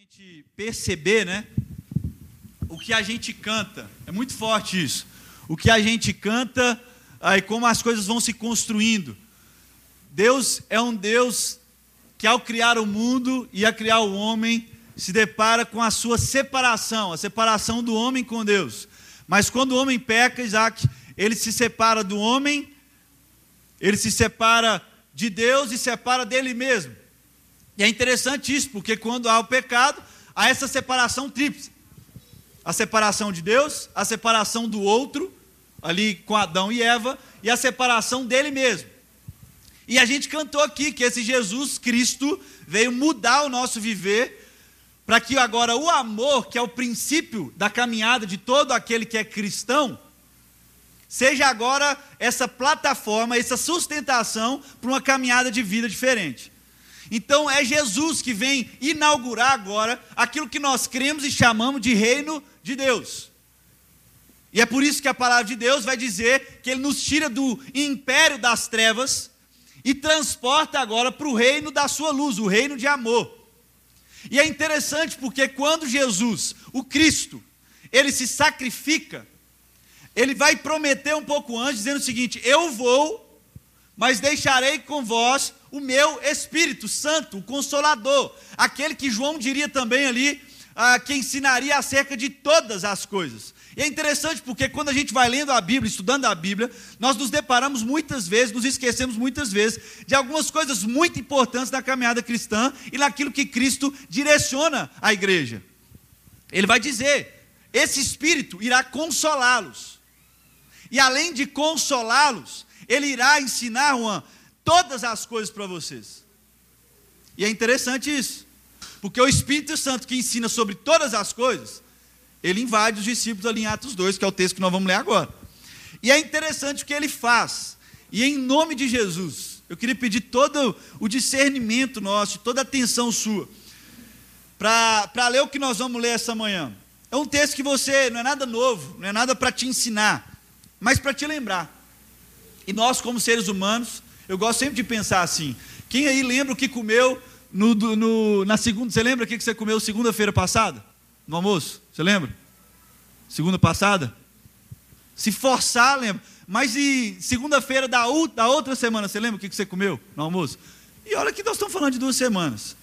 gente perceber, né? O que a gente canta. É muito forte isso. O que a gente canta aí como as coisas vão se construindo. Deus é um Deus que ao criar o mundo e a criar o homem se depara com a sua separação, a separação do homem com Deus. Mas quando o homem peca, Isaac, ele se separa do homem, ele se separa de Deus e separa dele mesmo. E é interessante isso, porque quando há o pecado, há essa separação tríplice: a separação de Deus, a separação do outro, ali com Adão e Eva, e a separação dele mesmo. E a gente cantou aqui que esse Jesus Cristo veio mudar o nosso viver, para que agora o amor, que é o princípio da caminhada de todo aquele que é cristão, seja agora essa plataforma, essa sustentação para uma caminhada de vida diferente. Então é Jesus que vem inaugurar agora aquilo que nós cremos e chamamos de reino de Deus. E é por isso que a palavra de Deus vai dizer que ele nos tira do império das trevas e transporta agora para o reino da sua luz, o reino de amor. E é interessante porque quando Jesus, o Cristo, ele se sacrifica, ele vai prometer um pouco antes, dizendo o seguinte: Eu vou, mas deixarei com vós o meu Espírito Santo, o Consolador, aquele que João diria também ali, ah, que ensinaria acerca de todas as coisas. E é interessante porque quando a gente vai lendo a Bíblia, estudando a Bíblia, nós nos deparamos muitas vezes, nos esquecemos muitas vezes de algumas coisas muito importantes da caminhada cristã e naquilo que Cristo direciona à igreja. Ele vai dizer: esse Espírito irá consolá-los. E além de consolá-los, ele irá ensinar uma todas as coisas para vocês. E é interessante isso, porque o Espírito Santo que ensina sobre todas as coisas, ele invade os discípulos ali em Atos 2, que é o texto que nós vamos ler agora. E é interessante o que ele faz. E em nome de Jesus, eu queria pedir todo o discernimento nosso, toda a atenção sua, para ler o que nós vamos ler essa manhã. É um texto que você, não é nada novo, não é nada para te ensinar, mas para te lembrar. E nós, como seres humanos, eu gosto sempre de pensar assim. Quem aí lembra o que comeu no, no, na segunda? Você lembra o que você comeu segunda-feira passada? No almoço? Você lembra? Segunda passada? Se forçar, lembra. Mas e segunda-feira da, da outra semana, você lembra o que você comeu no almoço? E olha que nós estamos falando de duas semanas.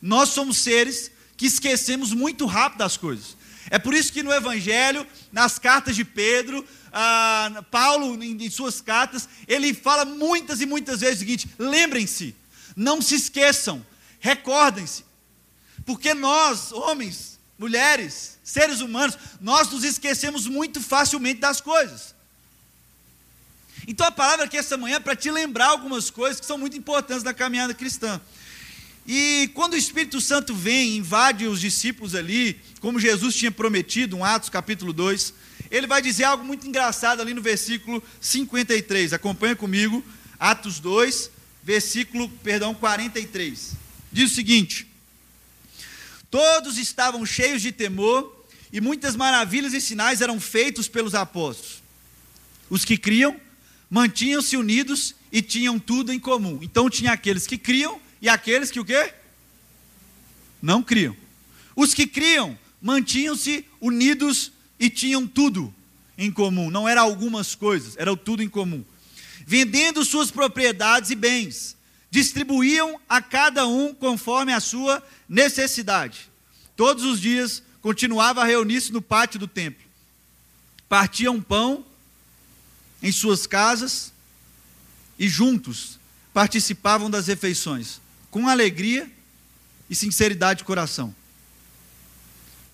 Nós somos seres que esquecemos muito rápido as coisas. É por isso que no Evangelho, nas cartas de Pedro, ah, Paulo, em, em suas cartas, ele fala muitas e muitas vezes o seguinte: lembrem-se, não se esqueçam, recordem-se, porque nós, homens, mulheres, seres humanos, nós nos esquecemos muito facilmente das coisas. Então a palavra aqui essa manhã é para te lembrar algumas coisas que são muito importantes na caminhada cristã. E quando o Espírito Santo vem, invade os discípulos ali, como Jesus tinha prometido, em Atos capítulo 2, ele vai dizer algo muito engraçado ali no versículo 53. Acompanha comigo, Atos 2, versículo, perdão, 43. Diz o seguinte: Todos estavam cheios de temor, e muitas maravilhas e sinais eram feitos pelos apóstolos. Os que criam mantinham-se unidos e tinham tudo em comum. Então tinha aqueles que criam e aqueles que o quê? Não criam. Os que criam mantinham-se unidos e tinham tudo em comum. Não era algumas coisas, era tudo em comum. Vendendo suas propriedades e bens, distribuíam a cada um conforme a sua necessidade. Todos os dias continuava a reunir-se no pátio do templo. Partiam pão em suas casas e juntos participavam das refeições com alegria e sinceridade de coração,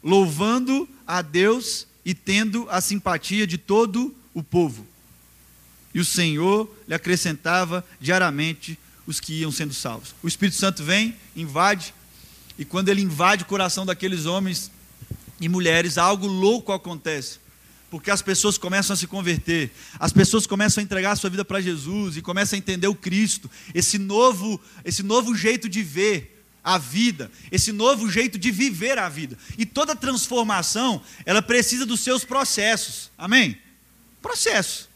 louvando a Deus e tendo a simpatia de todo o povo. E o Senhor lhe acrescentava diariamente os que iam sendo salvos. O Espírito Santo vem, invade, e quando ele invade o coração daqueles homens e mulheres, algo louco acontece porque as pessoas começam a se converter, as pessoas começam a entregar a sua vida para Jesus e começam a entender o Cristo, esse novo, esse novo jeito de ver a vida, esse novo jeito de viver a vida. E toda transformação, ela precisa dos seus processos. Amém? Processo.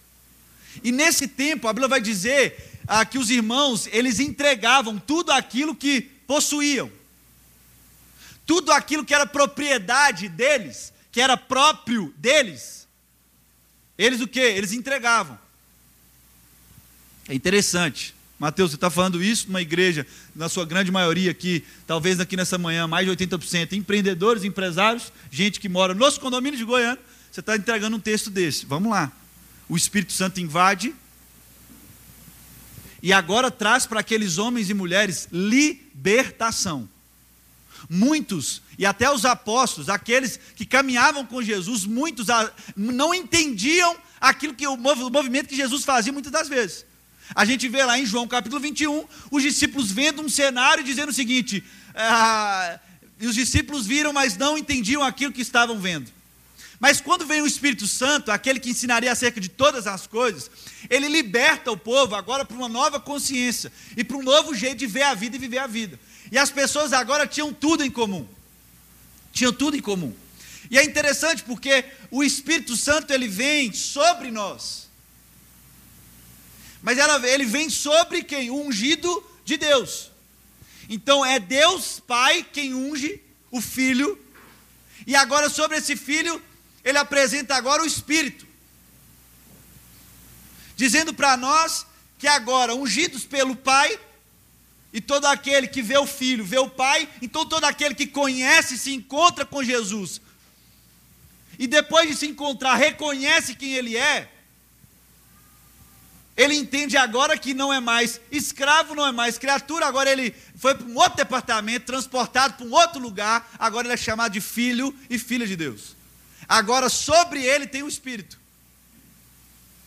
E nesse tempo, a Bíblia vai dizer ah, que os irmãos, eles entregavam tudo aquilo que possuíam. tudo aquilo que era propriedade deles, que era próprio deles, eles o que? Eles entregavam. É interessante. Mateus, você está falando isso numa igreja, na sua grande maioria aqui, talvez aqui nessa manhã, mais de 80%, empreendedores, empresários, gente que mora nos condomínios de Goiânia, você está entregando um texto desse. Vamos lá. O Espírito Santo invade e agora traz para aqueles homens e mulheres libertação. Muitos, e até os apóstolos, aqueles que caminhavam com Jesus, muitos não entendiam aquilo que o movimento que Jesus fazia muitas das vezes. A gente vê lá em João capítulo 21, os discípulos vendo um cenário dizendo o seguinte: ah, os discípulos viram, mas não entendiam aquilo que estavam vendo. Mas quando vem o Espírito Santo, aquele que ensinaria acerca de todas as coisas, ele liberta o povo agora para uma nova consciência e para um novo jeito de ver a vida e viver a vida. E as pessoas agora tinham tudo em comum. Tinham tudo em comum. E é interessante porque o Espírito Santo ele vem sobre nós. Mas ela, ele vem sobre quem? O ungido de Deus. Então é Deus Pai quem unge o Filho. E agora sobre esse Filho, ele apresenta agora o Espírito. Dizendo para nós que agora, ungidos pelo Pai, e todo aquele que vê o Filho, vê o Pai, então todo aquele que conhece, se encontra com Jesus, e depois de se encontrar, reconhece quem Ele é, ele entende agora que não é mais escravo, não é mais criatura, agora ele foi para um outro departamento, transportado para um outro lugar, agora ele é chamado de filho e filha de Deus. Agora sobre ele tem o Espírito,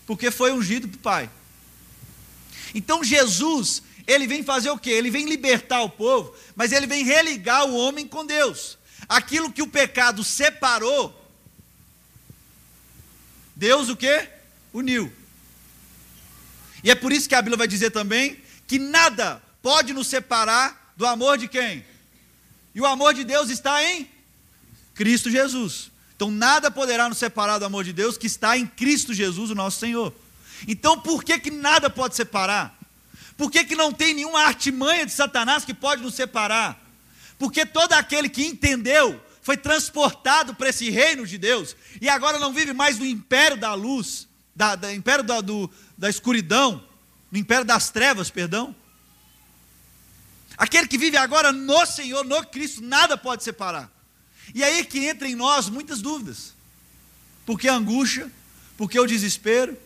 porque foi ungido para o Pai. Então Jesus, ele vem fazer o quê? Ele vem libertar o povo, mas ele vem religar o homem com Deus. Aquilo que o pecado separou, Deus o quê? Uniu. E é por isso que a Bíblia vai dizer também que nada pode nos separar do amor de quem? E o amor de Deus está em Cristo Jesus. Então nada poderá nos separar do amor de Deus que está em Cristo Jesus, o nosso Senhor. Então por que que nada pode separar? Por que, que não tem nenhuma artimanha de Satanás que pode nos separar? Porque todo aquele que entendeu foi transportado para esse reino de Deus e agora não vive mais no império da luz, da, da império da, do, da escuridão, no império das trevas, perdão. Aquele que vive agora no Senhor, no Cristo, nada pode separar. E aí é que entra em nós muitas dúvidas. Porque a angústia, porque o desespero.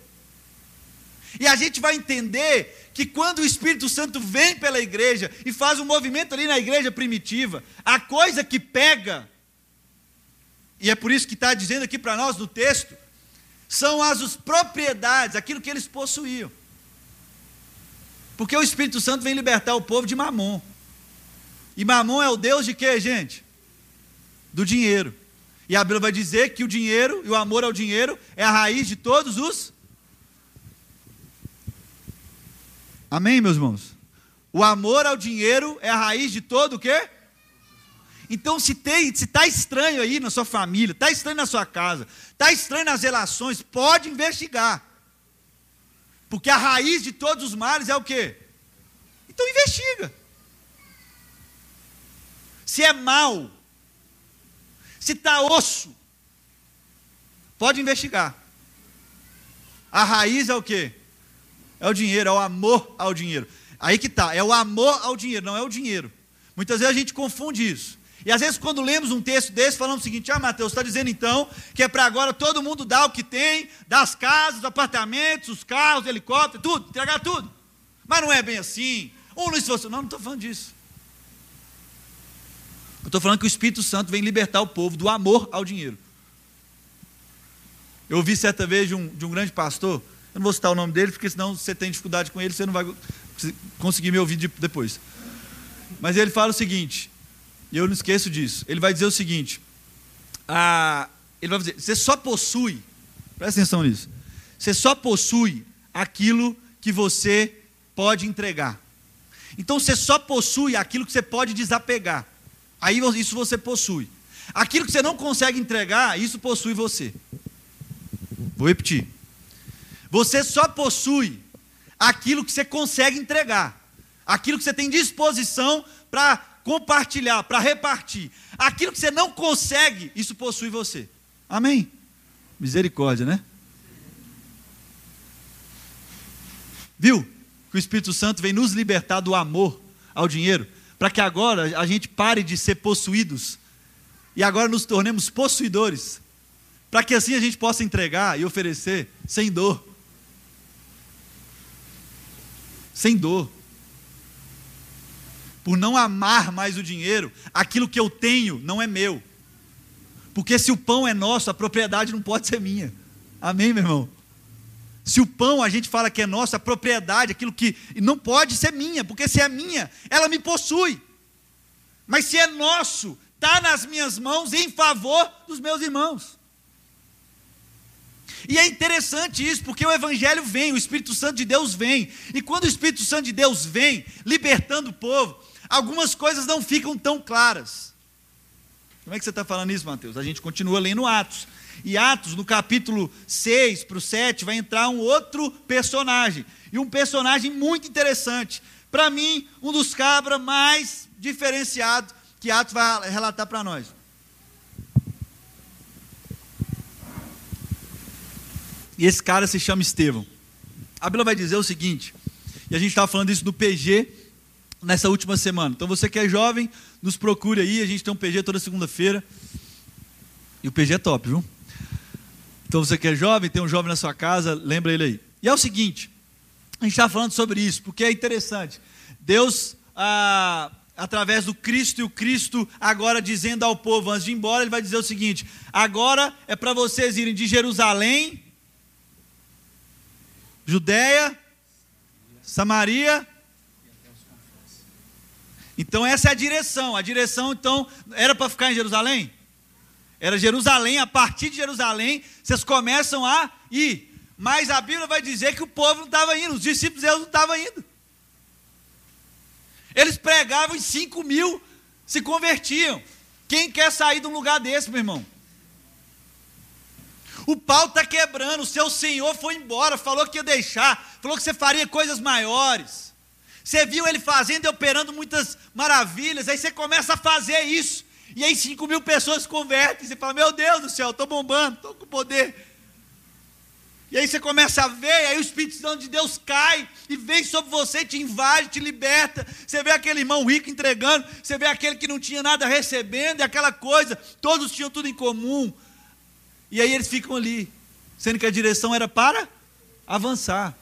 E a gente vai entender que quando o Espírito Santo vem pela igreja e faz um movimento ali na igreja primitiva, a coisa que pega, e é por isso que está dizendo aqui para nós no texto, são as propriedades, aquilo que eles possuíam. Porque o Espírito Santo vem libertar o povo de Mamon. E Mamon é o Deus de quê, gente? Do dinheiro. E a Bíblia vai dizer que o dinheiro e o amor ao dinheiro é a raiz de todos os. Amém, meus irmãos? O amor ao dinheiro é a raiz de todo o quê? Então, se está estranho aí na sua família, está estranho na sua casa, está estranho nas relações, pode investigar. Porque a raiz de todos os males é o quê? Então investiga. Se é mal, se está osso, pode investigar. A raiz é o quê? É o dinheiro, é o amor ao dinheiro. Aí que está, é o amor ao dinheiro, não é o dinheiro. Muitas vezes a gente confunde isso. E às vezes, quando lemos um texto desse, falamos o seguinte: Ah, Mateus, está dizendo então que é para agora todo mundo dar o que tem, das casas, apartamentos, os carros, helicópteros, tudo, entregar tudo. Mas não é bem assim. Um Luiz fosse, não, não estou falando disso. Eu estou falando que o Espírito Santo vem libertar o povo do amor ao dinheiro. Eu ouvi certa vez de um, de um grande pastor, eu não vou citar o nome dele, porque senão você tem dificuldade com ele, você não vai conseguir me ouvir depois. Mas ele fala o seguinte: e eu não esqueço disso. Ele vai dizer o seguinte: ele vai dizer, você só possui, presta atenção nisso, você só possui aquilo que você pode entregar. Então você só possui aquilo que você pode desapegar. Aí isso você possui. Aquilo que você não consegue entregar, isso possui você. Vou repetir. Você só possui aquilo que você consegue entregar. Aquilo que você tem disposição para compartilhar, para repartir. Aquilo que você não consegue, isso possui você. Amém? Misericórdia, né? Viu? Que o Espírito Santo vem nos libertar do amor ao dinheiro, para que agora a gente pare de ser possuídos e agora nos tornemos possuidores, para que assim a gente possa entregar e oferecer sem dor. Sem dor. Por não amar mais o dinheiro, aquilo que eu tenho não é meu. Porque se o pão é nosso, a propriedade não pode ser minha. Amém, meu irmão? Se o pão a gente fala que é nosso, a propriedade, aquilo que não pode ser minha, porque se é minha, ela me possui. Mas se é nosso, está nas minhas mãos em favor dos meus irmãos. E é interessante isso, porque o Evangelho vem, o Espírito Santo de Deus vem. E quando o Espírito Santo de Deus vem, libertando o povo, algumas coisas não ficam tão claras. Como é que você está falando isso, Mateus? A gente continua lendo Atos. E Atos, no capítulo 6 para o 7, vai entrar um outro personagem. E um personagem muito interessante. Para mim, um dos cabras mais diferenciados que Atos vai relatar para nós. E esse cara se chama Estevão. A Bíblia vai dizer o seguinte, e a gente estava falando isso no PG nessa última semana. Então você que é jovem, nos procure aí, a gente tem um PG toda segunda-feira. E o PG é top, viu? Então você que é jovem, tem um jovem na sua casa, lembra ele aí. E é o seguinte, a gente está falando sobre isso, porque é interessante. Deus, ah, através do Cristo, e o Cristo agora dizendo ao povo, antes de ir embora, ele vai dizer o seguinte: agora é para vocês irem de Jerusalém, Judéia, Samaria. Então essa é a direção. A direção, então, era para ficar em Jerusalém? Era Jerusalém, a partir de Jerusalém, vocês começam a ir. Mas a Bíblia vai dizer que o povo não estava indo, os discípulos deles não estavam indo. Eles pregavam e 5 mil se convertiam. Quem quer sair de um lugar desse, meu irmão? O pau está quebrando, o seu senhor foi embora, falou que ia deixar, falou que você faria coisas maiores. Você viu ele fazendo e operando muitas maravilhas, aí você começa a fazer isso. E aí 5 mil pessoas se convertem. Você fala, meu Deus do céu, estou bombando, estou com poder. E aí você começa a ver, aí o Espírito Santo de Deus cai e vem sobre você, te invade, te liberta. Você vê aquele irmão rico entregando, você vê aquele que não tinha nada recebendo, e aquela coisa, todos tinham tudo em comum. E aí eles ficam ali, sendo que a direção era para avançar.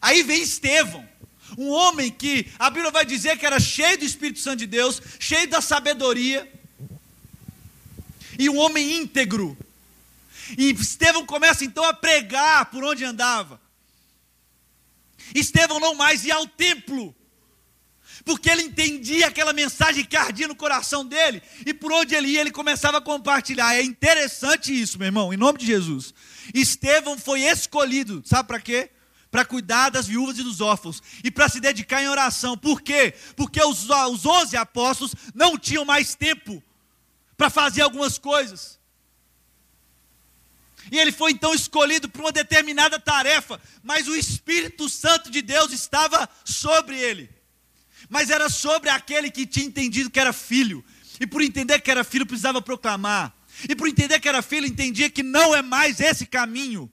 Aí vem Estevão. Um homem que a Bíblia vai dizer que era cheio do Espírito Santo de Deus, cheio da sabedoria, e um homem íntegro. E Estevão começa então a pregar por onde andava. Estevão não mais ia ao templo, porque ele entendia aquela mensagem que ardia no coração dele, e por onde ele ia, ele começava a compartilhar. É interessante isso, meu irmão, em nome de Jesus. Estevão foi escolhido, sabe para quê? Para cuidar das viúvas e dos órfãos e para se dedicar em oração. Por quê? Porque os, 11 apóstolos não tinham mais tempo para fazer algumas coisas. E ele foi então escolhido para uma determinada tarefa, mas o Espírito Santo de Deus estava sobre ele. Mas era sobre aquele que tinha entendido que era filho, e por entender que era filho precisava proclamar. E por entender que era filho, entendia que não é mais esse caminho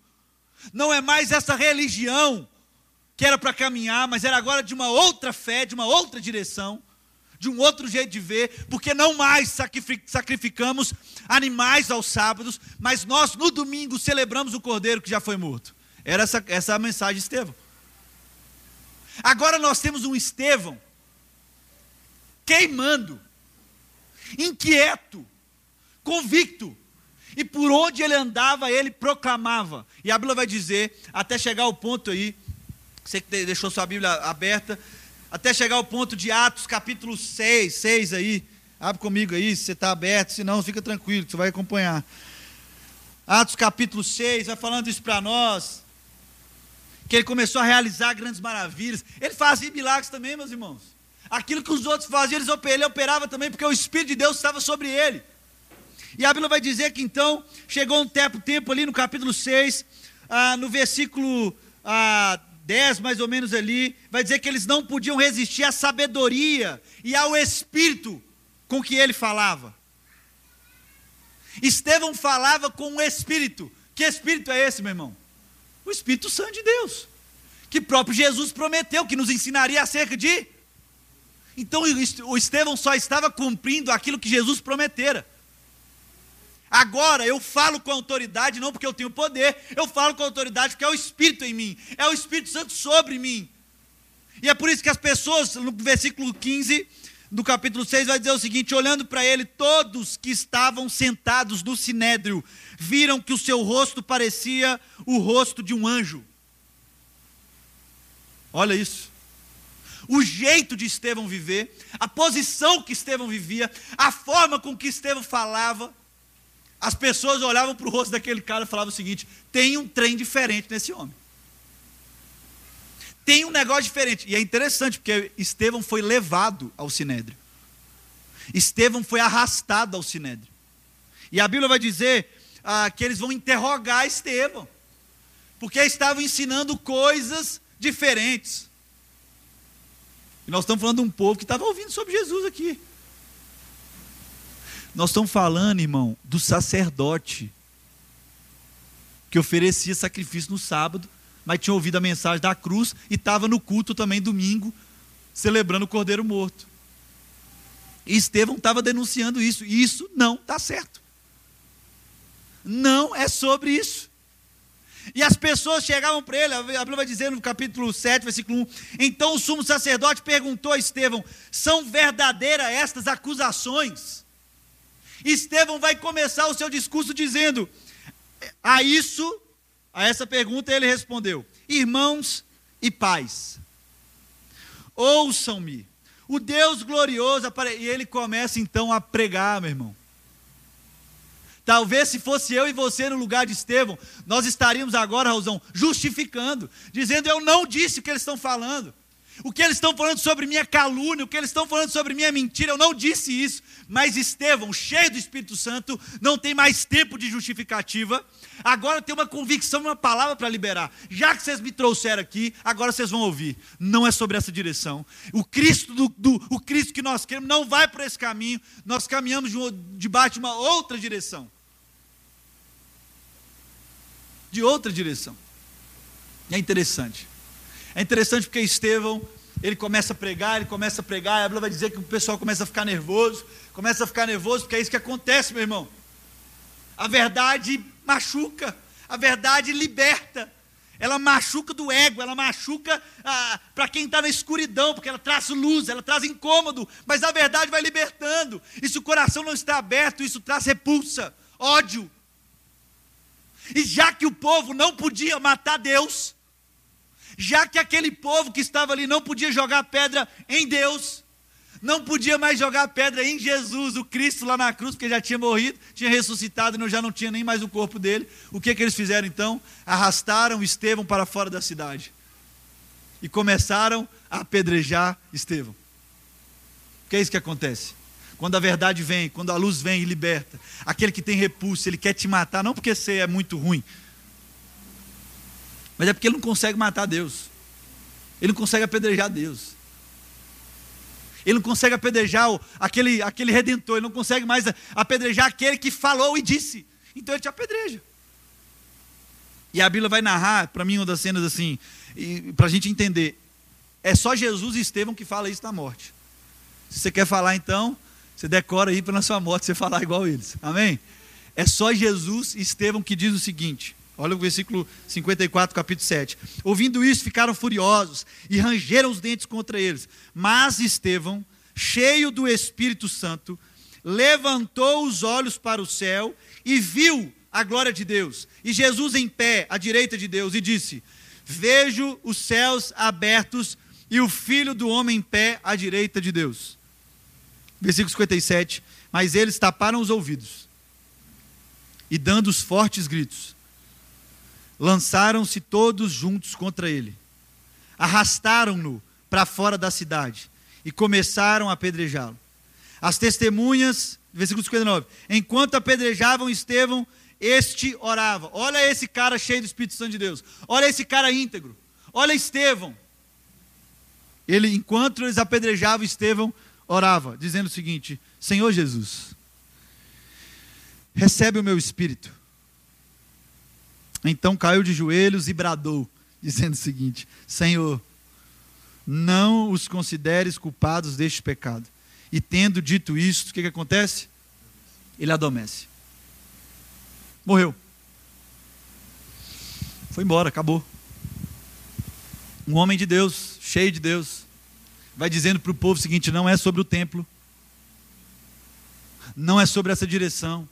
não é mais essa religião que era para caminhar, mas era agora de uma outra fé, de uma outra direção, de um outro jeito de ver, porque não mais sacrificamos animais aos sábados, mas nós no domingo celebramos o cordeiro que já foi morto. Era essa, essa a mensagem de Estevão. Agora nós temos um Estevão queimando, inquieto, convicto, e por onde ele andava, ele proclamava. E a Bíblia vai dizer, até chegar ao ponto aí, você que deixou sua Bíblia aberta, até chegar ao ponto de Atos capítulo 6, 6 aí. Abre comigo aí, se você está aberto, senão fica tranquilo, você vai acompanhar. Atos capítulo 6, vai falando isso para nós. Que ele começou a realizar grandes maravilhas. Ele fazia milagres também, meus irmãos. Aquilo que os outros faziam, ele operava também, porque o Espírito de Deus estava sobre ele. E a Bíblia vai dizer que então chegou um tempo, tempo ali no capítulo 6, ah, no versículo ah, 10 mais ou menos ali, vai dizer que eles não podiam resistir à sabedoria e ao espírito com que ele falava. Estevão falava com o espírito. Que espírito é esse, meu irmão? O Espírito Santo de Deus, que próprio Jesus prometeu que nos ensinaria acerca de. Então o Estevão só estava cumprindo aquilo que Jesus prometera. Agora eu falo com autoridade, não porque eu tenho poder, eu falo com autoridade porque é o Espírito em mim, é o Espírito Santo sobre mim. E é por isso que as pessoas, no versículo 15 do capítulo 6, vai dizer o seguinte: olhando para ele, todos que estavam sentados no sinédrio viram que o seu rosto parecia o rosto de um anjo. Olha isso. O jeito de Estevão viver, a posição que Estevão vivia, a forma com que Estevão falava, as pessoas olhavam para o rosto daquele cara e falavam o seguinte: tem um trem diferente nesse homem. Tem um negócio diferente. E é interessante, porque Estevão foi levado ao sinédrio. Estevão foi arrastado ao sinédrio. E a Bíblia vai dizer ah, que eles vão interrogar Estevão, porque estavam ensinando coisas diferentes. E nós estamos falando de um povo que estava ouvindo sobre Jesus aqui. Nós estamos falando, irmão, do sacerdote que oferecia sacrifício no sábado, mas tinha ouvido a mensagem da cruz e estava no culto também domingo, celebrando o Cordeiro Morto. E Estevão estava denunciando isso, e isso não está certo. Não é sobre isso. E as pessoas chegavam para ele, a Bíblia vai dizer no capítulo 7, versículo 1: Então o sumo sacerdote perguntou a Estevão: São verdadeiras estas acusações? Estevão vai começar o seu discurso dizendo: a isso, a essa pergunta, ele respondeu: Irmãos e pais, ouçam-me, o Deus glorioso, e ele começa então a pregar, meu irmão. Talvez se fosse eu e você no lugar de Estevão, nós estaríamos agora, Raulzão, justificando, dizendo: Eu não disse o que eles estão falando. O que eles estão falando sobre minha calúnia, o que eles estão falando sobre minha mentira, eu não disse isso. Mas Estevão, cheio do Espírito Santo, não tem mais tempo de justificativa. Agora tem uma convicção, uma palavra para liberar. Já que vocês me trouxeram aqui, agora vocês vão ouvir. Não é sobre essa direção. O Cristo, do, do o Cristo que nós queremos não vai por esse caminho. Nós caminhamos de, debaixo de uma outra direção. De outra direção. É interessante. É interessante porque Estevão, ele começa a pregar, ele começa a pregar, e a Bíblia vai dizer que o pessoal começa a ficar nervoso, começa a ficar nervoso, porque é isso que acontece, meu irmão. A verdade machuca, a verdade liberta. Ela machuca do ego, ela machuca ah, para quem está na escuridão, porque ela traz luz, ela traz incômodo, mas a verdade vai libertando. E se o coração não está aberto, isso traz repulsa, ódio. E já que o povo não podia matar Deus, já que aquele povo que estava ali não podia jogar pedra em Deus, não podia mais jogar pedra em Jesus, o Cristo lá na cruz, porque já tinha morrido, tinha ressuscitado e já não tinha nem mais o corpo dele. O que, que eles fizeram então? Arrastaram Estevão para fora da cidade e começaram a apedrejar Estevão. Que é isso que acontece? Quando a verdade vem, quando a luz vem e liberta, aquele que tem repulso, ele quer te matar, não porque você é muito ruim, mas é porque ele não consegue matar Deus. Ele não consegue apedrejar Deus. Ele não consegue apedrejar aquele, aquele redentor. Ele não consegue mais apedrejar aquele que falou e disse. Então ele te apedreja. E a Bíblia vai narrar, para mim, uma das cenas assim, para a gente entender. É só Jesus e Estevão que fala isso na morte. Se você quer falar, então, você decora aí para na sua morte você falar igual eles. Amém? É só Jesus e Estevão que diz o seguinte: Olha o versículo 54, capítulo 7. Ouvindo isso, ficaram furiosos e rangeram os dentes contra eles. Mas Estevão, cheio do Espírito Santo, levantou os olhos para o céu e viu a glória de Deus. E Jesus em pé, à direita de Deus, e disse: Vejo os céus abertos e o filho do homem em pé à direita de Deus. Versículo 57. Mas eles taparam os ouvidos e, dando os fortes gritos, lançaram-se todos juntos contra ele. Arrastaram-no para fora da cidade e começaram a apedrejá-lo. As testemunhas, versículo 59, enquanto apedrejavam Estevão, este orava. Olha esse cara cheio do Espírito Santo de Deus. Olha esse cara íntegro. Olha Estevão. Ele, enquanto eles apedrejavam, Estevão orava, dizendo o seguinte: Senhor Jesus, recebe o meu espírito. Então caiu de joelhos e bradou, dizendo o seguinte: Senhor, não os consideres culpados deste pecado. E tendo dito isto, o que, que acontece? Ele adormece. Morreu. Foi embora, acabou. Um homem de Deus, cheio de Deus, vai dizendo para o povo o seguinte: não é sobre o templo, não é sobre essa direção,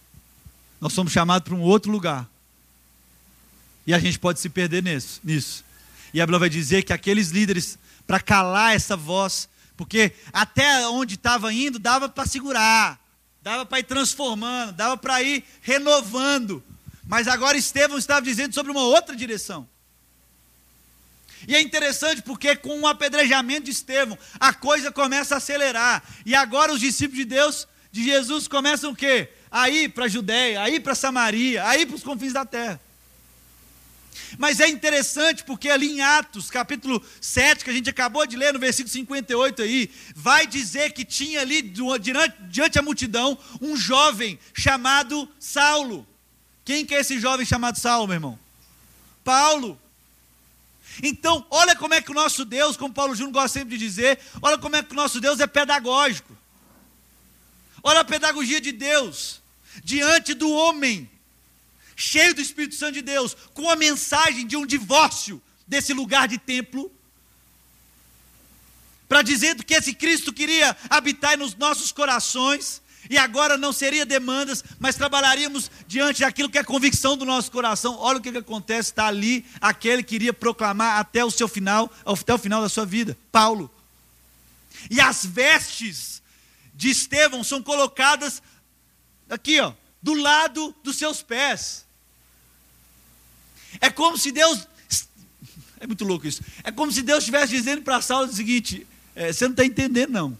nós somos chamados para um outro lugar. E a gente pode se perder nisso. nisso. E a Bíblia vai dizer que aqueles líderes, para calar essa voz, porque até onde estava indo dava para segurar, dava para ir transformando, dava para ir renovando. Mas agora Estevão estava dizendo sobre uma outra direção. E é interessante porque com o apedrejamento de Estevão, a coisa começa a acelerar. E agora os discípulos de Deus, de Jesus, começam o quê? A ir para a Judéia, a ir para Samaria, a ir para os confins da terra. Mas é interessante porque ali em Atos, capítulo 7, que a gente acabou de ler no versículo 58 aí, vai dizer que tinha ali diante, diante a multidão um jovem chamado Saulo. Quem que é esse jovem chamado Saulo, meu irmão? Paulo. Então, olha como é que o nosso Deus, como Paulo Júnior gosta sempre de dizer, olha como é que o nosso Deus é pedagógico. Olha a pedagogia de Deus diante do homem, cheio do Espírito Santo de Deus, com a mensagem de um divórcio desse lugar de templo, para dizer que esse Cristo queria habitar nos nossos corações, e agora não seria demandas, mas trabalharíamos diante daquilo que é convicção do nosso coração. Olha o que, que acontece, está ali aquele que iria proclamar até o seu final, até o final da sua vida, Paulo. E as vestes de Estevão são colocadas aqui, ó, do lado dos seus pés. É como se Deus. É muito louco isso. É como se Deus estivesse dizendo para Saulo o seguinte: é, você não está entendendo, não.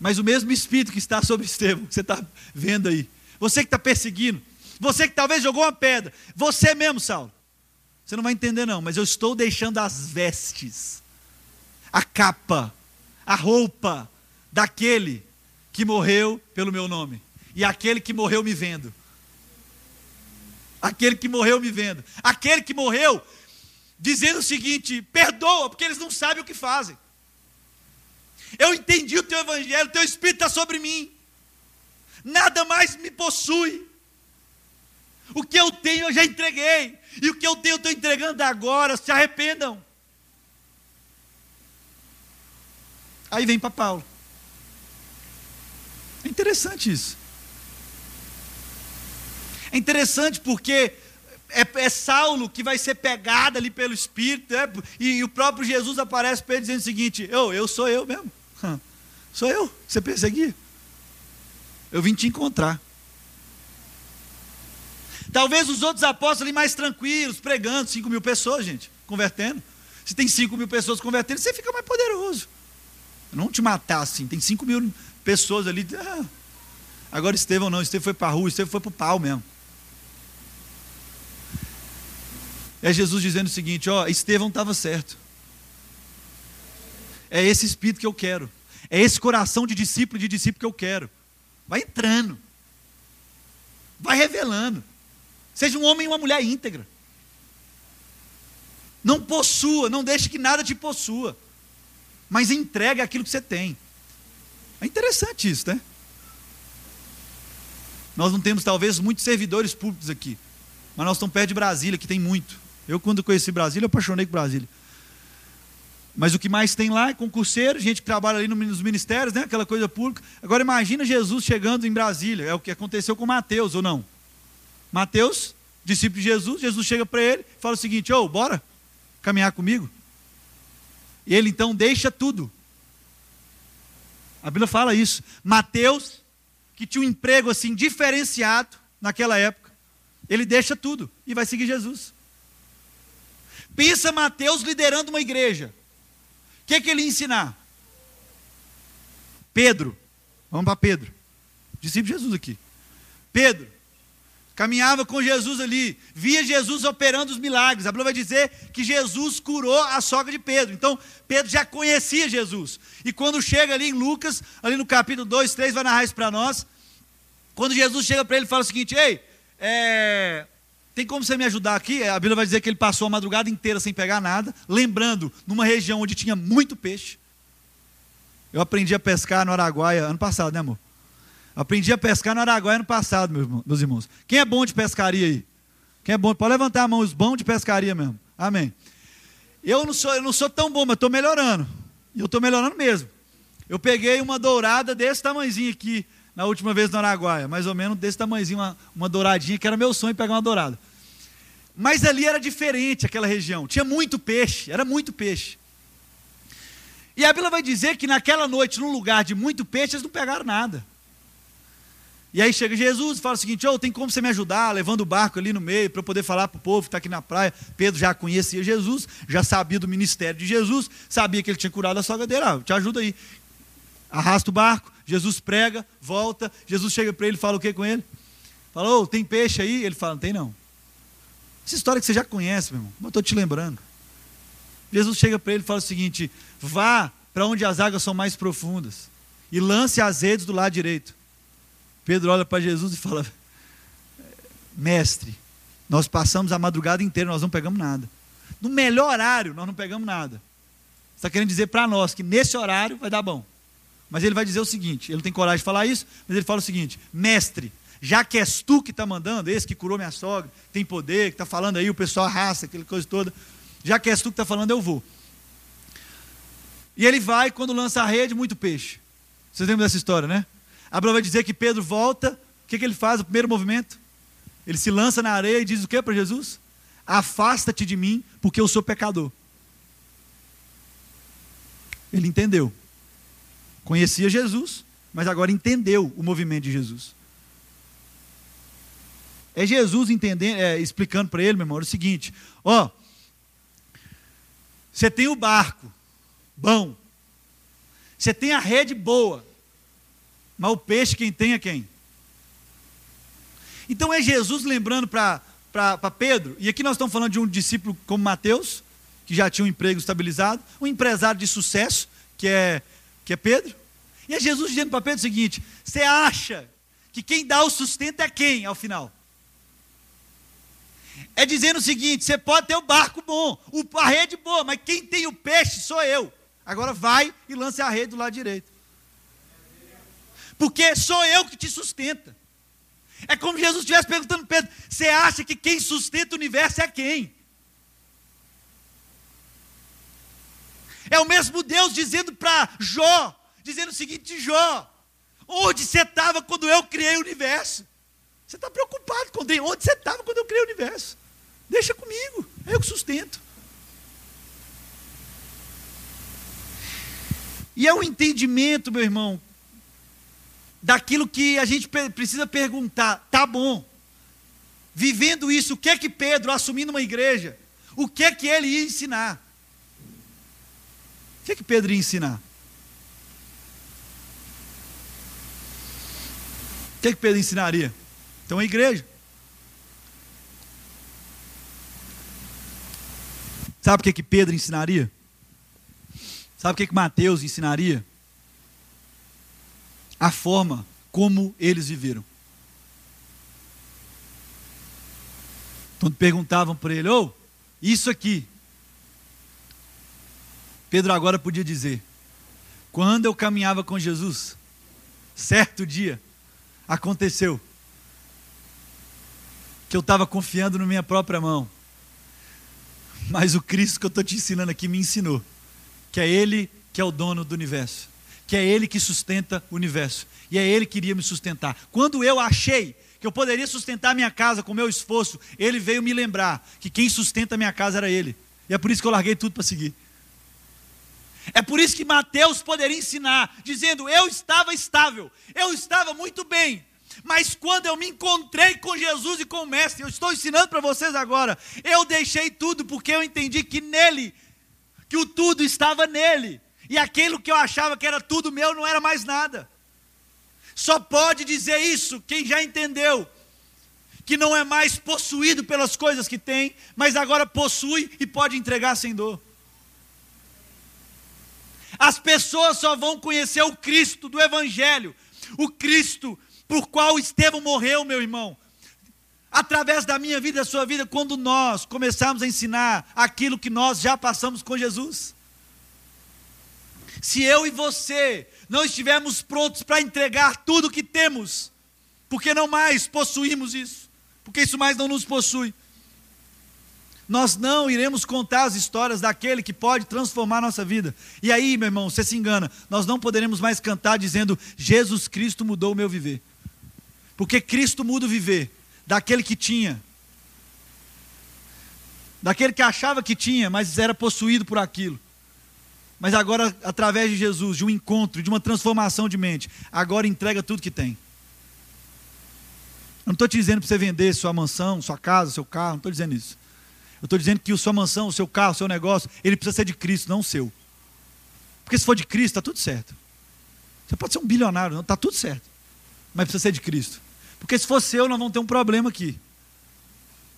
Mas o mesmo Espírito que está sobre Estevão, que você está vendo aí, você que está perseguindo, você que talvez jogou uma pedra, você mesmo, Saulo, você não vai entender, não, mas eu estou deixando as vestes, a capa, a roupa daquele que morreu pelo meu nome e aquele que morreu me vendo. Aquele que morreu me vendo. Aquele que morreu dizendo o seguinte: perdoa, porque eles não sabem o que fazem. Eu entendi o teu evangelho, o teu espírito está sobre mim. Nada mais me possui. O que eu tenho eu já entreguei. E o que eu tenho eu estou entregando agora. Se arrependam. Aí vem para Paulo. É interessante isso. É interessante porque é, é, Saulo que vai ser pegado ali pelo Espírito, né? e, e, o próprio Jesus aparece para ele dizendo o seguinte: eu, eu sou eu mesmo. Sou eu, você perseguir. Eu vim te encontrar. Talvez os outros apóstolos ali mais tranquilos, pregando, 5 mil pessoas, gente, convertendo. Se tem 5 mil pessoas convertendo, você fica mais poderoso. não te matar assim, tem 5 mil pessoas ali. Ah. Agora Estevão não, Estevão foi para a rua, Estevão foi para o pau mesmo. É Jesus dizendo o seguinte: ó, Estevão estava certo. É esse espírito que eu quero. É esse coração de discípulo de discípulo que eu quero. Vai entrando. Vai revelando. Seja um homem e uma mulher íntegra. Não possua, não deixe que nada te possua. Mas entregue aquilo que você tem. É interessante isso, né? Nós não temos talvez muitos servidores públicos aqui, mas nós estamos perto de Brasília, que tem muito. Eu, quando conheci Brasília, apaixonei por Brasília. Mas o que mais tem lá é concurseiro, gente que trabalha ali nos ministérios, né? aquela coisa pública. Agora imagina Jesus chegando em Brasília, é o que aconteceu com Mateus, ou não? Mateus, discípulo de Jesus, Jesus chega para ele e fala o seguinte: Ô, oh, bora caminhar comigo? E ele então deixa tudo. A Bíblia fala isso. Mateus, que tinha um emprego assim diferenciado naquela época, ele deixa tudo e vai seguir Jesus. Pensa Mateus liderando uma igreja que, que ele ia ensinar? Pedro, vamos para Pedro, discípulo de Jesus aqui. Pedro, caminhava com Jesus ali, via Jesus operando os milagres. A Bíblia vai dizer que Jesus curou a sogra de Pedro. Então, Pedro já conhecia Jesus. E quando chega ali em Lucas, ali no capítulo 2, 3, vai narrar isso para nós. Quando Jesus chega para ele e fala o seguinte: Ei, é, tem como você me ajudar aqui? A Bíblia vai dizer que ele passou a madrugada inteira sem pegar nada, lembrando, numa região onde tinha muito peixe. Eu aprendi a pescar no Araguaia ano passado, né, amor? Aprendi a pescar no Araguaia ano passado, meus irmãos. Quem é bom de pescaria aí? Quem é bom? Pode levantar a mão, os bons de pescaria mesmo. Amém. Eu não sou, eu não sou tão bom, mas estou melhorando. E eu estou melhorando mesmo. Eu peguei uma dourada desse tamanhozinho aqui, na última vez no Araguaia. Mais ou menos desse tamanhozinho, uma, uma douradinha, que era meu sonho pegar uma dourada. Mas ali era diferente, aquela região. Tinha muito peixe, era muito peixe. E a Bíblia vai dizer que naquela noite, num lugar de muito peixe, eles não pegaram nada. E aí chega Jesus e fala o seguinte: oh, tem como você me ajudar, levando o barco ali no meio, para eu poder falar para o povo que está aqui na praia. Pedro já conhecia Jesus, já sabia do ministério de Jesus, sabia que ele tinha curado a sogra dele. Ah, te ajuda aí. Arrasta o barco, Jesus prega, volta. Jesus chega para ele e fala o que com ele? Falou, oh, tem peixe aí? Ele fala: não tem não. Essa história que você já conhece, meu irmão, mas eu estou te lembrando. Jesus chega para ele e fala o seguinte: vá para onde as águas são mais profundas e lance as redes do lado direito. Pedro olha para Jesus e fala: Mestre, nós passamos a madrugada inteira, nós não pegamos nada. No melhor horário, nós não pegamos nada. Está querendo dizer para nós que nesse horário vai dar bom. Mas ele vai dizer o seguinte: ele não tem coragem de falar isso, mas ele fala o seguinte: Mestre, já que és tu que está mandando, esse que curou minha sogra, tem poder, que está falando aí, o pessoal arrasta, aquela coisa toda, já que és tu que está falando, eu vou. E ele vai, quando lança a rede, muito peixe. Vocês lembram dessa história, né? A vai dizer que Pedro volta, o que, que ele faz? O primeiro movimento? Ele se lança na areia e diz o que para Jesus? Afasta-te de mim, porque eu sou pecador. Ele entendeu. Conhecia Jesus, mas agora entendeu o movimento de Jesus. É Jesus entendendo, é, explicando para ele, meu irmão, o seguinte: ó, você tem o barco, bom, você tem a rede boa, mas o peixe quem tem é quem? Então é Jesus lembrando para Pedro, e aqui nós estamos falando de um discípulo como Mateus, que já tinha um emprego estabilizado, um empresário de sucesso, que é, que é Pedro. E é Jesus dizendo para Pedro o seguinte: você acha que quem dá o sustento é quem ao final? É dizendo o seguinte: você pode ter o barco bom, a rede boa, mas quem tem o peixe sou eu. Agora vai e lance a rede do lado direito porque sou eu que te sustenta. É como Jesus estivesse perguntando Pedro: você acha que quem sustenta o universo é quem? É o mesmo Deus dizendo para Jó, dizendo o seguinte: Jó, onde você estava quando eu criei o universo? Você está preocupado com Deus? Onde você estava quando eu criei o universo? Deixa comigo, é eu que sustento. E é o um entendimento, meu irmão, daquilo que a gente precisa perguntar, tá bom. Vivendo isso, o que é que Pedro, assumindo uma igreja, o que é que ele ia ensinar? O que é que Pedro ia ensinar? O que é que Pedro ensinaria? Então a igreja. Sabe o que que Pedro ensinaria? Sabe o que que Mateus ensinaria? a forma como eles viveram. Então perguntavam para ele: "Oh, isso aqui". Pedro agora podia dizer: "Quando eu caminhava com Jesus, certo dia aconteceu que eu estava confiando na minha própria mão. Mas o Cristo que eu estou te ensinando aqui me ensinou que é Ele que é o dono do universo que é Ele que sustenta o universo. E é Ele que iria me sustentar. Quando eu achei que eu poderia sustentar minha casa com meu esforço, Ele veio me lembrar que quem sustenta minha casa era Ele. E é por isso que eu larguei tudo para seguir. É por isso que Mateus poderia ensinar, dizendo: Eu estava estável, eu estava muito bem, mas quando eu me encontrei com Jesus e com o Mestre, eu estou ensinando para vocês agora, eu deixei tudo porque eu entendi que nele, que o tudo estava nele. E aquilo que eu achava que era tudo meu não era mais nada. Só pode dizer isso quem já entendeu que não é mais possuído pelas coisas que tem, mas agora possui e pode entregar sem dor. As pessoas só vão conhecer o Cristo do Evangelho, o Cristo por qual Estevão morreu, meu irmão, através da minha vida da sua vida, quando nós começarmos a ensinar aquilo que nós já passamos com Jesus. Se eu e você não estivermos prontos para entregar tudo o que temos, porque não mais possuímos isso, porque isso mais não nos possui, nós não iremos contar as histórias daquele que pode transformar a nossa vida. E aí, meu irmão, você se engana, nós não poderemos mais cantar dizendo: Jesus Cristo mudou o meu viver. Porque Cristo muda o viver daquele que tinha, daquele que achava que tinha, mas era possuído por aquilo. Mas agora, através de Jesus, de um encontro, de uma transformação de mente, agora entrega tudo que tem. Eu não estou te dizendo para você vender sua mansão, sua casa, seu carro, não estou dizendo isso. Eu estou dizendo que a sua mansão, o seu carro, o seu negócio, ele precisa ser de Cristo, não o seu. Porque se for de Cristo, está tudo certo. Você pode ser um bilionário, está tudo certo. Mas precisa ser de Cristo. Porque se for seu, nós vamos ter um problema aqui.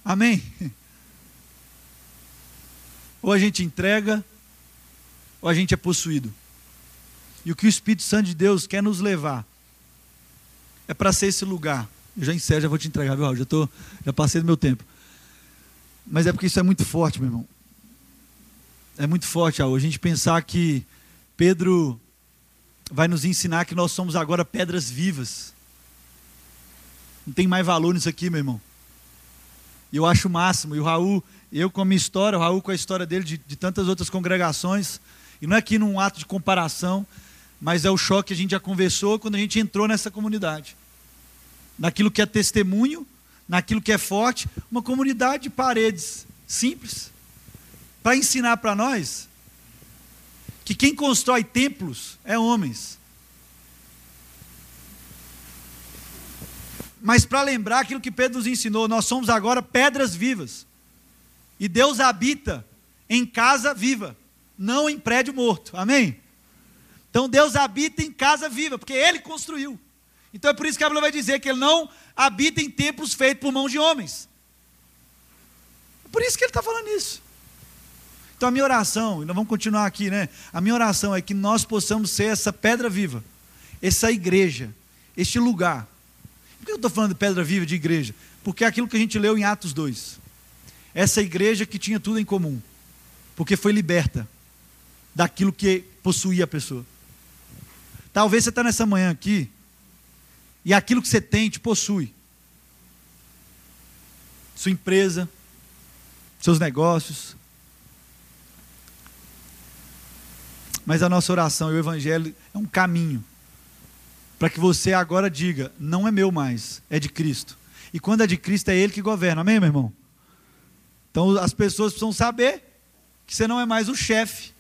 Amém? Ou a gente entrega, ou a gente é possuído. E o que o Espírito Santo de Deus quer nos levar é para ser esse lugar. Eu já encerro, já vou te entregar, viu? Já, tô, já passei do meu tempo. Mas é porque isso é muito forte, meu irmão. É muito forte, Raul. A gente pensar que Pedro vai nos ensinar que nós somos agora pedras vivas. Não tem mais valor nisso aqui, meu irmão. E eu acho o máximo. E o Raul, eu com a minha história, o Raul com a história dele, de, de tantas outras congregações. E não é aqui num ato de comparação, mas é o choque que a gente já conversou quando a gente entrou nessa comunidade. Naquilo que é testemunho naquilo que é forte, uma comunidade de paredes simples, para ensinar para nós que quem constrói templos é homens. Mas para lembrar aquilo que Pedro nos ensinou, nós somos agora pedras vivas. E Deus habita em casa viva, não em prédio morto. Amém? Então Deus habita em casa viva, porque Ele construiu. Então é por isso que a Bíblia vai dizer que ele não habita em templos feitos por mãos de homens. É por isso que ele está falando isso. Então a minha oração, e nós vamos continuar aqui, né? A minha oração é que nós possamos ser essa pedra viva, essa igreja, este lugar. Por que eu estou falando de pedra viva, de igreja? Porque é aquilo que a gente leu em Atos 2. Essa igreja que tinha tudo em comum, porque foi liberta daquilo que possuía a pessoa. Talvez você está nessa manhã aqui e aquilo que você tem te possui. Sua empresa, seus negócios. Mas a nossa oração e o Evangelho é um caminho para que você agora diga: não é meu mais, é de Cristo. E quando é de Cristo, é Ele que governa. Amém, meu irmão? Então as pessoas precisam saber que você não é mais o chefe.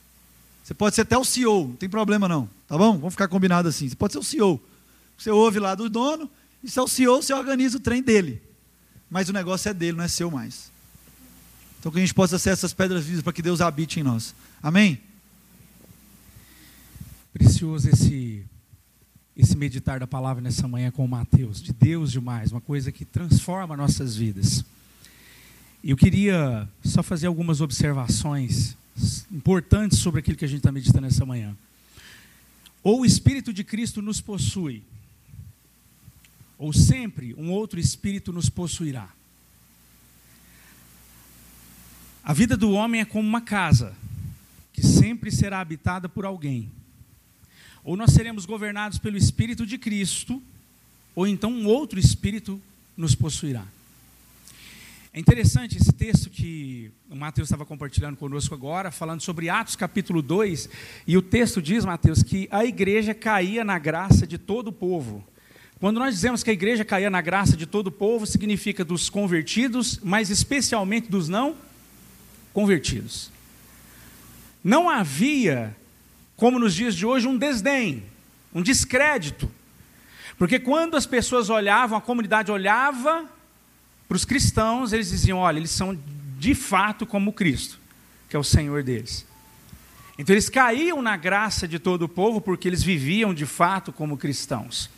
Você pode ser até o CEO, não tem problema não, tá bom? Vamos ficar combinado assim. Você pode ser o CEO. Você ouve lá do dono, e se é o CEO, você organiza o trem dele. Mas o negócio é dele, não é seu mais. Então que a gente possa ser essas pedras vivas para que Deus habite em nós. Amém? Precioso esse esse meditar da palavra nessa manhã com o Mateus, de Deus demais, uma coisa que transforma nossas vidas. Eu queria só fazer algumas observações importantes sobre aquilo que a gente está meditando nessa manhã. Ou o Espírito de Cristo nos possui, ou sempre um outro espírito nos possuirá. A vida do homem é como uma casa, que sempre será habitada por alguém. Ou nós seremos governados pelo Espírito de Cristo, ou então um outro espírito nos possuirá. É interessante esse texto que o Mateus estava compartilhando conosco agora, falando sobre Atos capítulo 2, e o texto diz, Mateus, que a igreja caía na graça de todo o povo. Quando nós dizemos que a igreja caía na graça de todo o povo, significa dos convertidos, mas especialmente dos não convertidos. Não havia, como nos dias de hoje, um desdém, um descrédito. Porque quando as pessoas olhavam, a comunidade olhava para os cristãos, eles diziam: olha, eles são de fato como Cristo, que é o Senhor deles. Então eles caíam na graça de todo o povo porque eles viviam de fato como cristãos.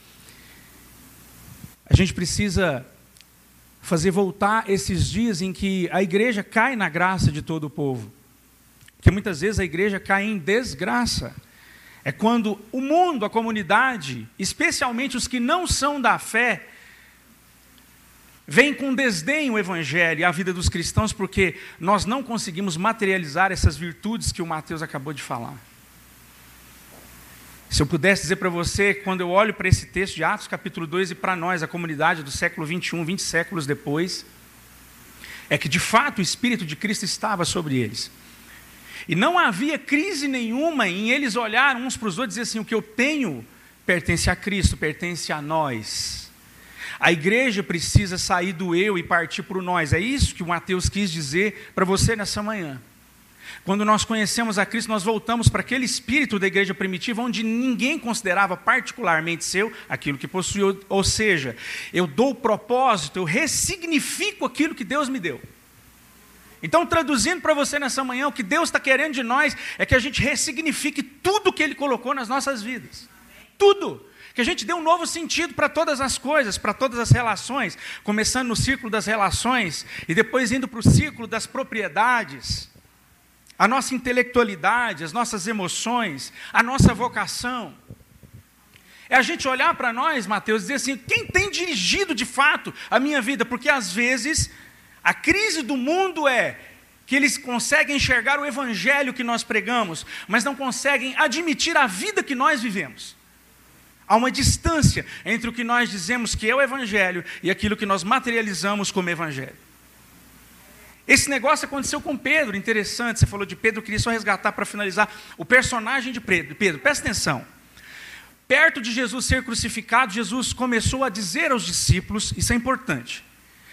A gente precisa fazer voltar esses dias em que a igreja cai na graça de todo o povo. Porque muitas vezes a igreja cai em desgraça. É quando o mundo, a comunidade, especialmente os que não são da fé, vem com desdém o evangelho e a vida dos cristãos porque nós não conseguimos materializar essas virtudes que o Mateus acabou de falar. Se eu pudesse dizer para você, quando eu olho para esse texto de Atos capítulo 2 e para nós, a comunidade do século 21, 20 séculos depois, é que de fato o Espírito de Cristo estava sobre eles. E não havia crise nenhuma em eles olhar uns para os outros e dizer assim: o que eu tenho pertence a Cristo, pertence a nós. A igreja precisa sair do eu e partir para o nós. É isso que o Mateus quis dizer para você nessa manhã. Quando nós conhecemos a Cristo, nós voltamos para aquele espírito da igreja primitiva, onde ninguém considerava particularmente seu aquilo que possuía. Ou seja, eu dou propósito, eu ressignifico aquilo que Deus me deu. Então, traduzindo para você nessa manhã, o que Deus está querendo de nós é que a gente ressignifique tudo que Ele colocou nas nossas vidas. Tudo. Que a gente dê um novo sentido para todas as coisas, para todas as relações, começando no círculo das relações e depois indo para o círculo das propriedades, a nossa intelectualidade, as nossas emoções, a nossa vocação. É a gente olhar para nós, Mateus, e dizer assim: quem tem dirigido de fato a minha vida? Porque às vezes a crise do mundo é que eles conseguem enxergar o evangelho que nós pregamos, mas não conseguem admitir a vida que nós vivemos. Há uma distância entre o que nós dizemos que é o evangelho e aquilo que nós materializamos como evangelho. Esse negócio aconteceu com Pedro, interessante. Você falou de Pedro, eu queria só resgatar para finalizar o personagem de Pedro. Pedro, presta atenção. Perto de Jesus ser crucificado, Jesus começou a dizer aos discípulos, isso é importante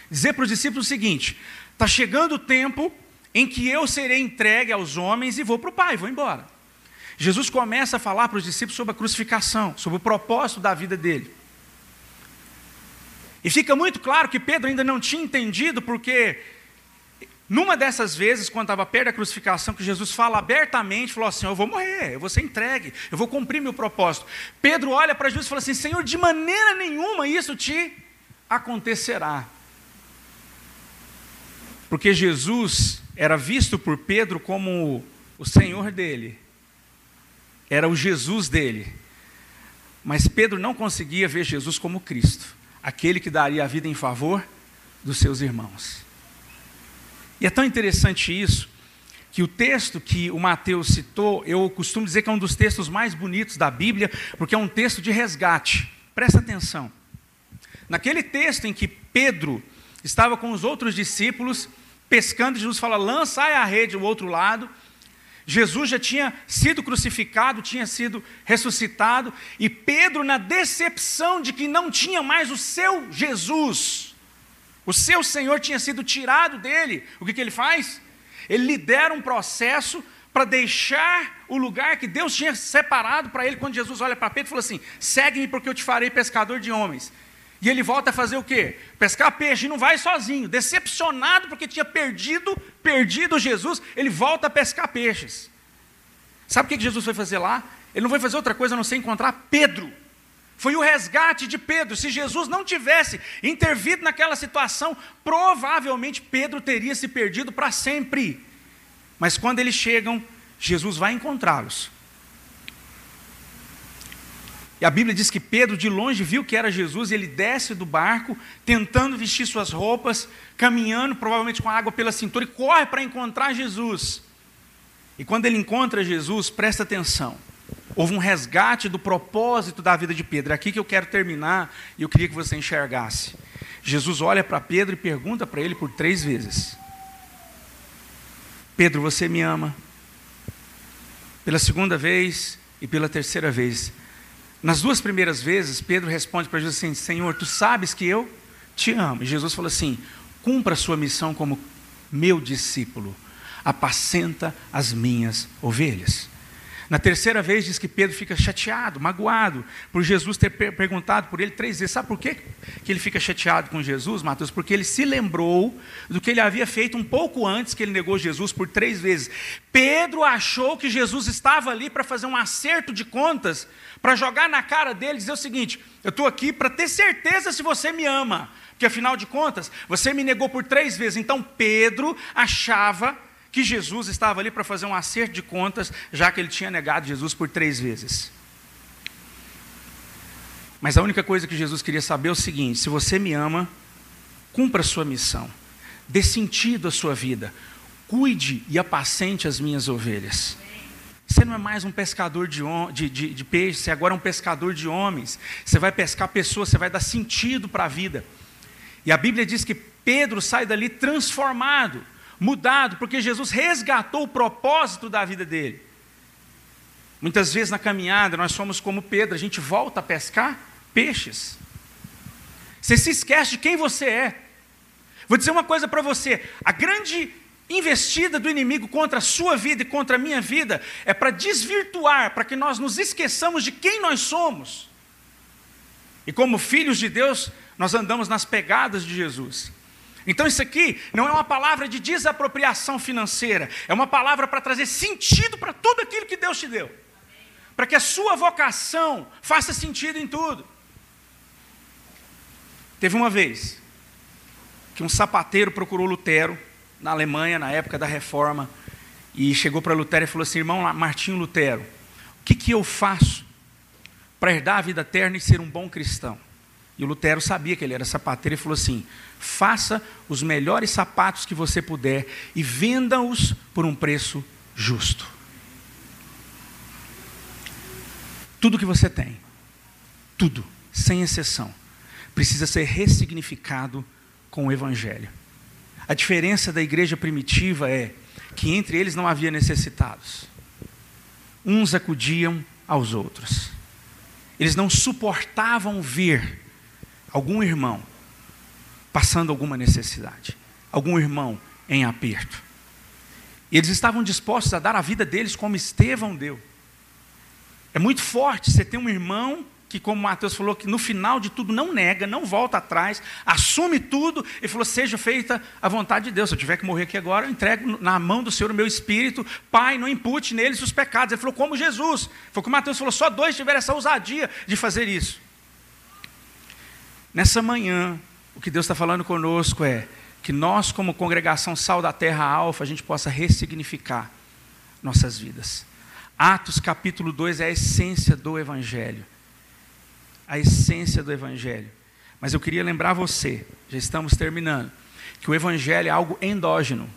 dizer para os discípulos o seguinte: está chegando o tempo em que eu serei entregue aos homens e vou para o Pai, vou embora. Jesus começa a falar para os discípulos sobre a crucificação, sobre o propósito da vida dele. E fica muito claro que Pedro ainda não tinha entendido, porque numa dessas vezes, quando estava perto da crucificação, que Jesus fala abertamente, falou assim: Eu vou morrer, eu vou ser entregue, eu vou cumprir meu propósito. Pedro olha para Jesus e fala assim: Senhor, de maneira nenhuma isso te acontecerá. Porque Jesus era visto por Pedro como o Senhor dele, era o Jesus dele. Mas Pedro não conseguia ver Jesus como Cristo, aquele que daria a vida em favor dos seus irmãos. E é tão interessante isso, que o texto que o Mateus citou, eu costumo dizer que é um dos textos mais bonitos da Bíblia, porque é um texto de resgate. Presta atenção. Naquele texto em que Pedro estava com os outros discípulos, pescando, Jesus fala: lançai a rede ao outro lado. Jesus já tinha sido crucificado, tinha sido ressuscitado, e Pedro, na decepção de que não tinha mais o seu Jesus, o seu Senhor tinha sido tirado dele, o que, que ele faz? Ele lidera um processo para deixar o lugar que Deus tinha separado para ele, quando Jesus olha para Pedro e fala assim: segue-me porque eu te farei pescador de homens. E ele volta a fazer o quê? Pescar peixe e não vai sozinho. Decepcionado porque tinha perdido, perdido Jesus, ele volta a pescar peixes. Sabe o que Jesus foi fazer lá? Ele não foi fazer outra coisa a não ser encontrar Pedro. Foi o resgate de Pedro. Se Jesus não tivesse intervido naquela situação, provavelmente Pedro teria se perdido para sempre. Mas quando eles chegam, Jesus vai encontrá-los. E a Bíblia diz que Pedro de longe viu que era Jesus e ele desce do barco, tentando vestir suas roupas, caminhando, provavelmente com água pela cintura, e corre para encontrar Jesus. E quando ele encontra Jesus, presta atenção. Houve um resgate do propósito da vida de Pedro. É aqui que eu quero terminar e eu queria que você enxergasse. Jesus olha para Pedro e pergunta para ele por três vezes: Pedro, você me ama? Pela segunda vez e pela terceira vez, nas duas primeiras vezes, Pedro responde para Jesus assim: Senhor, tu sabes que eu te amo. E Jesus falou assim: cumpra a sua missão como meu discípulo, apacenta as minhas ovelhas. Na terceira vez diz que Pedro fica chateado, magoado, por Jesus ter perguntado por ele três vezes. Sabe por quê que ele fica chateado com Jesus, Mateus? Porque ele se lembrou do que ele havia feito um pouco antes que ele negou Jesus por três vezes. Pedro achou que Jesus estava ali para fazer um acerto de contas, para jogar na cara dele e dizer o seguinte: eu estou aqui para ter certeza se você me ama, porque afinal de contas, você me negou por três vezes. Então Pedro achava que Jesus estava ali para fazer um acerto de contas, já que ele tinha negado Jesus por três vezes. Mas a única coisa que Jesus queria saber é o seguinte: se você me ama, cumpra a sua missão, dê sentido à sua vida, cuide e apacente as minhas ovelhas. Você não é mais um pescador de, de, de, de peixes, você agora é um pescador de homens. Você vai pescar pessoas, você vai dar sentido para a vida. E a Bíblia diz que Pedro sai dali transformado mudado, porque Jesus resgatou o propósito da vida dele. Muitas vezes na caminhada nós somos como Pedro, a gente volta a pescar peixes. Você se esquece de quem você é. Vou dizer uma coisa para você: a grande investida do inimigo contra a sua vida e contra a minha vida é para desvirtuar, para que nós nos esqueçamos de quem nós somos. E como filhos de Deus, nós andamos nas pegadas de Jesus. Então, isso aqui não é uma palavra de desapropriação financeira, é uma palavra para trazer sentido para tudo aquilo que Deus te deu, para que a sua vocação faça sentido em tudo. Teve uma vez que um sapateiro procurou Lutero na Alemanha, na época da reforma, e chegou para Lutero e falou assim: Irmão Martinho Lutero, o que, que eu faço para herdar a vida eterna e ser um bom cristão? E o Lutero sabia que ele era sapateiro e falou assim: faça os melhores sapatos que você puder e venda-os por um preço justo. Tudo que você tem, tudo, sem exceção, precisa ser ressignificado com o Evangelho. A diferença da igreja primitiva é que entre eles não havia necessitados. Uns acudiam aos outros. Eles não suportavam ver algum irmão passando alguma necessidade, algum irmão em aperto. E eles estavam dispostos a dar a vida deles como Estevão deu. É muito forte você ter um irmão que, como Mateus falou, que no final de tudo não nega, não volta atrás, assume tudo e falou: seja feita a vontade de Deus. Se eu tiver que morrer aqui agora, eu entrego na mão do Senhor o meu espírito. Pai, não impute neles os pecados. Ele falou, como Jesus. Foi como Mateus falou: só dois tiveram essa ousadia de fazer isso. Nessa manhã, o que Deus está falando conosco é que nós, como congregação Sal da Terra Alfa, a gente possa ressignificar nossas vidas. Atos capítulo 2 é a essência do Evangelho. A essência do Evangelho. Mas eu queria lembrar você, já estamos terminando, que o Evangelho é algo endógeno.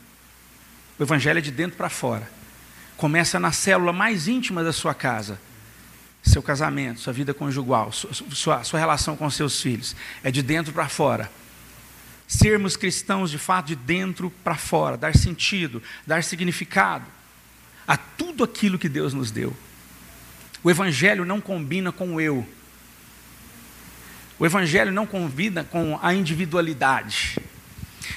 O Evangelho é de dentro para fora. Começa na célula mais íntima da sua casa seu casamento, sua vida conjugal, sua, sua relação com seus filhos. É de dentro para fora. Sermos cristãos de fato de dentro para fora, dar sentido, dar significado a tudo aquilo que Deus nos deu. O Evangelho não combina com o eu. O Evangelho não combina com a individualidade.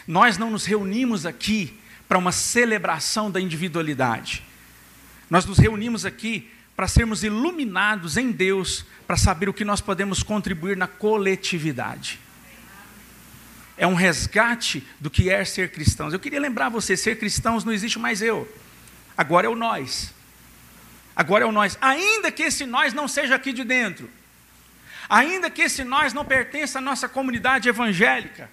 Nós não nos reunimos aqui para uma celebração da individualidade. Nós nos reunimos aqui para sermos iluminados em Deus, para saber o que nós podemos contribuir na coletividade. É um resgate do que é ser cristãos. Eu queria lembrar você: ser cristãos não existe mais eu, agora é o nós. Agora é o nós, ainda que esse nós não seja aqui de dentro, ainda que esse nós não pertença à nossa comunidade evangélica,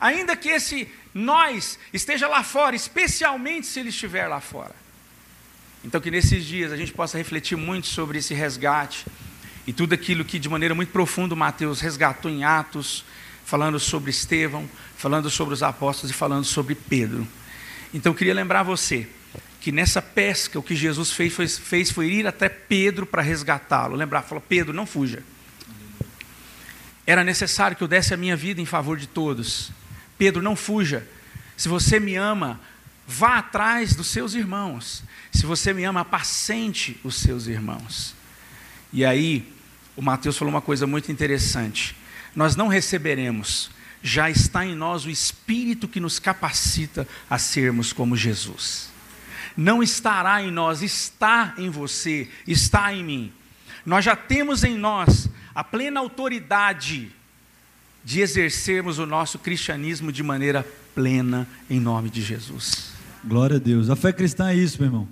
ainda que esse nós esteja lá fora, especialmente se ele estiver lá fora. Então, que nesses dias a gente possa refletir muito sobre esse resgate e tudo aquilo que, de maneira muito profunda, Mateus resgatou em Atos, falando sobre Estevão, falando sobre os apóstolos e falando sobre Pedro. Então, eu queria lembrar você que nessa pesca, o que Jesus fez foi, fez foi ir até Pedro para resgatá-lo. Lembrar, falou: Pedro, não fuja. Era necessário que eu desse a minha vida em favor de todos. Pedro, não fuja. Se você me ama, vá atrás dos seus irmãos. Se você me ama, apacente os seus irmãos. E aí, o Mateus falou uma coisa muito interessante. Nós não receberemos, já está em nós o Espírito que nos capacita a sermos como Jesus. não estará em nós, está em você, está em mim. Nós já temos em nós a plena autoridade de exercermos o nosso cristianismo de maneira plena, em nome de Jesus. Glória a Deus. A fé cristã é isso, meu irmão.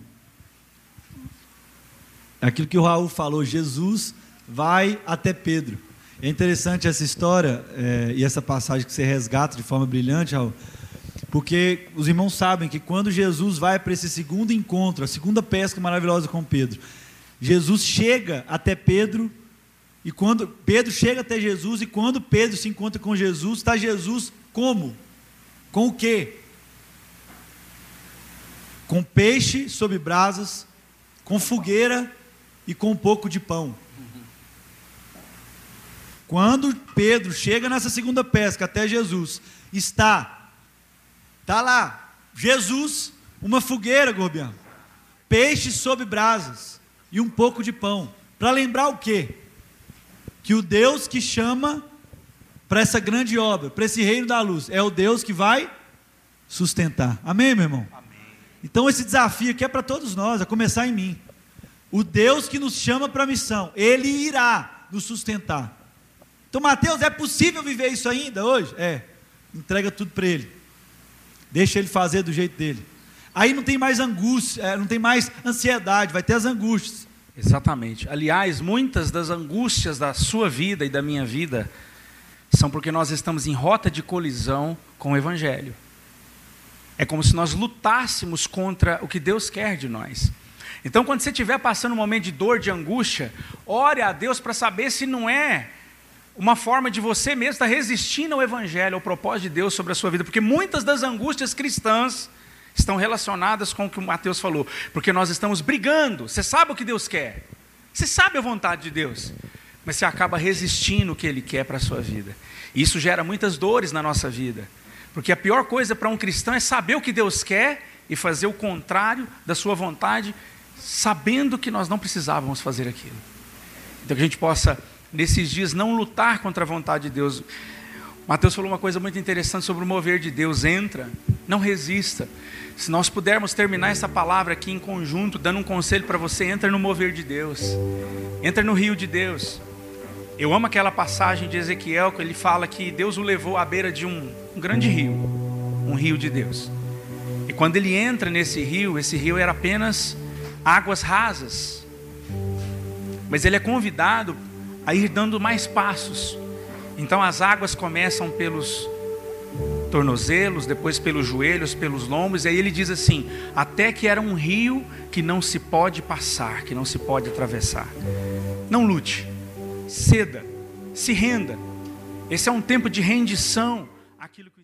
É aquilo que o Raul falou: Jesus vai até Pedro. É interessante essa história é, e essa passagem que você resgata de forma brilhante, Raul, porque os irmãos sabem que quando Jesus vai para esse segundo encontro, a segunda pesca maravilhosa com Pedro, Jesus chega até Pedro, e quando Pedro chega até Jesus, e quando Pedro se encontra com Jesus, está Jesus como? Com o quê? Com peixe sob brasas, com fogueira e com um pouco de pão. Quando Pedro chega nessa segunda pesca até Jesus, está, está lá, Jesus, uma fogueira, Gorbiano, peixe sob brasas e um pouco de pão. Para lembrar o quê? Que o Deus que chama para essa grande obra, para esse reino da luz, é o Deus que vai sustentar. Amém, meu irmão? Amém. Então esse desafio aqui é para todos nós, a começar em mim. O Deus que nos chama para a missão, Ele irá nos sustentar. Então, Mateus, é possível viver isso ainda hoje? É. Entrega tudo para Ele. Deixa Ele fazer do jeito dele. Aí não tem mais angústia, é, não tem mais ansiedade, vai ter as angústias. Exatamente. Aliás, muitas das angústias da sua vida e da minha vida são porque nós estamos em rota de colisão com o Evangelho. É como se nós lutássemos contra o que Deus quer de nós. Então, quando você estiver passando um momento de dor, de angústia, ore a Deus para saber se não é uma forma de você mesmo estar resistindo ao Evangelho, ao propósito de Deus sobre a sua vida, porque muitas das angústias cristãs estão relacionadas com o que o Mateus falou, porque nós estamos brigando. Você sabe o que Deus quer, você sabe a vontade de Deus, mas você acaba resistindo o que Ele quer para a sua vida. E isso gera muitas dores na nossa vida, porque a pior coisa para um cristão é saber o que Deus quer e fazer o contrário da sua vontade, sabendo que nós não precisávamos fazer aquilo. Então que a gente possa nesses dias, não lutar contra a vontade de Deus. Mateus falou uma coisa muito interessante sobre o mover de Deus. Entra, não resista. Se nós pudermos terminar essa palavra aqui em conjunto, dando um conselho para você, entra no mover de Deus. Entra no rio de Deus. Eu amo aquela passagem de Ezequiel que ele fala que Deus o levou à beira de um, um grande rio, um rio de Deus. E quando ele entra nesse rio, esse rio era apenas águas rasas. Mas ele é convidado a ir dando mais passos. Então as águas começam pelos tornozelos, depois pelos joelhos, pelos lombos, e aí ele diz assim: até que era um rio que não se pode passar, que não se pode atravessar. Não lute, ceda, se renda. Esse é um tempo de rendição àquilo que